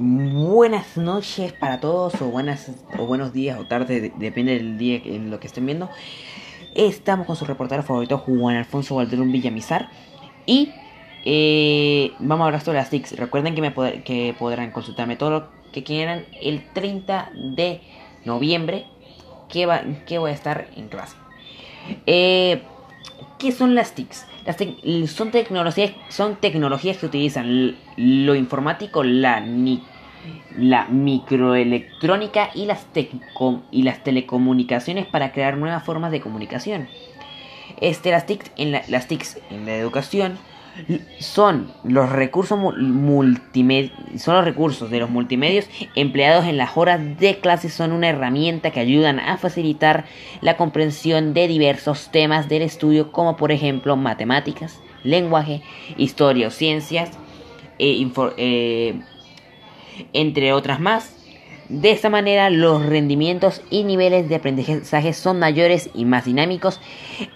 Buenas noches para todos, o buenas o buenos días o tardes, depende del día en lo que estén viendo. Estamos con su reportero favorito, Juan Alfonso Valderón Villamizar. Y eh, vamos a hablar sobre las TICs. Recuerden que, me que podrán consultarme todo lo que quieran el 30 de noviembre, que, va, que voy a estar en clase. Eh, ¿Qué son las TICs? Las son, tecnologías, son tecnologías que utilizan lo informático, la, la microelectrónica y las, y las telecomunicaciones para crear nuevas formas de comunicación. Este, las, TICs en la, las TICs en la educación son los recursos son los recursos de los multimedios empleados en las horas de clase son una herramienta que ayudan a facilitar la comprensión de diversos temas del estudio como por ejemplo matemáticas, lenguaje, historia o ciencias, eh, eh, entre otras más. De esta manera los rendimientos y niveles de aprendizaje son mayores y más dinámicos.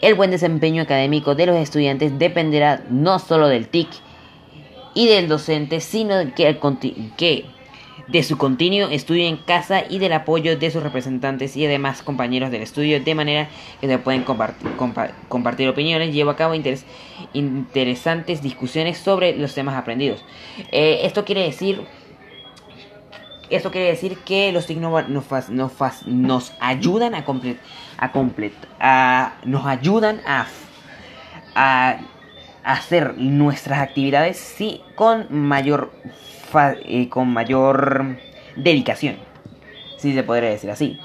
El buen desempeño académico de los estudiantes dependerá no solo del TIC y del docente, sino que, de su continuo estudio en casa y del apoyo de sus representantes y además compañeros del estudio, de manera que se pueden compartir, opiniones, lleva a cabo interesantes discusiones sobre los temas aprendidos. Eh, esto quiere decir esto quiere decir que los signos nos, nos, ayudan a completar, a, nos ayudan a, a hacer nuestras actividades sí con mayor eh, con mayor dedicación si se podría decir así.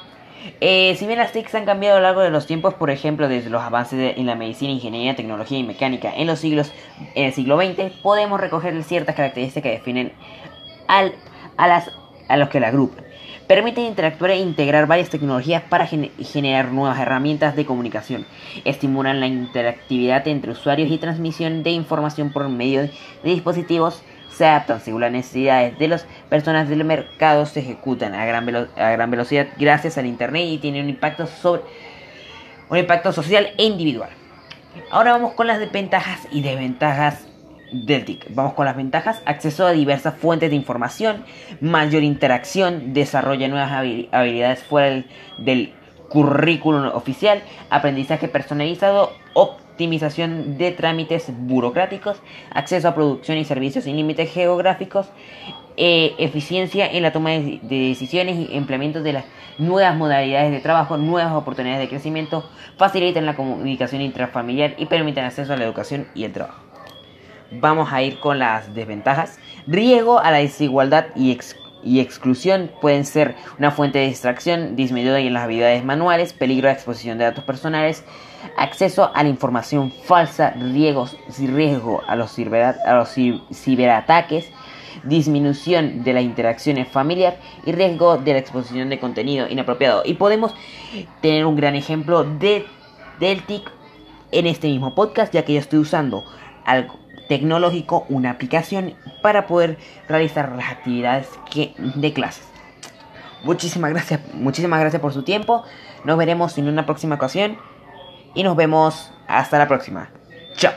Eh, si bien las TICs han cambiado a lo largo de los tiempos, por ejemplo, desde los avances en la medicina, ingeniería, tecnología y mecánica en los siglos en el siglo XX, podemos recoger ciertas características que definen al, a las a los que la agrupan. Permiten interactuar e integrar varias tecnologías para generar nuevas herramientas de comunicación. Estimulan la interactividad entre usuarios y transmisión de información por medio de dispositivos. Se adaptan según las necesidades de las personas del mercado. Se ejecutan a gran, a gran velocidad gracias al Internet y tienen un impacto, sobre, un impacto social e individual. Ahora vamos con las desventajas y desventajas del TIC. Vamos con las ventajas. Acceso a diversas fuentes de información, mayor interacción, desarrolla nuevas habilidades fuera del, currículum oficial, aprendizaje personalizado, optimización de trámites burocráticos, acceso a producción y servicios sin límites geográficos, eh, eficiencia en la toma de, decisiones y implemento de las nuevas modalidades de trabajo, nuevas oportunidades de crecimiento, facilitan la comunicación intrafamiliar y permiten acceso a la educación y el trabajo vamos a ir con las desventajas. Riesgo a la desigualdad y, exclusión pueden ser una fuente de distracción, disminuida en las habilidades manuales, peligro de exposición de datos personales, acceso a la información falsa, riesgos, riesgo a los, a los ciberataques, disminución de las interacciones familiares y riesgo de la exposición de contenido inapropiado. Y podemos tener un gran ejemplo de, del TIC en este mismo podcast, ya que yo estoy usando algo tecnológico una aplicación para poder realizar las actividades de clases. Muchísimas gracias, muchísimas gracias por su tiempo. Nos veremos en una próxima ocasión y nos vemos hasta la próxima. Chao.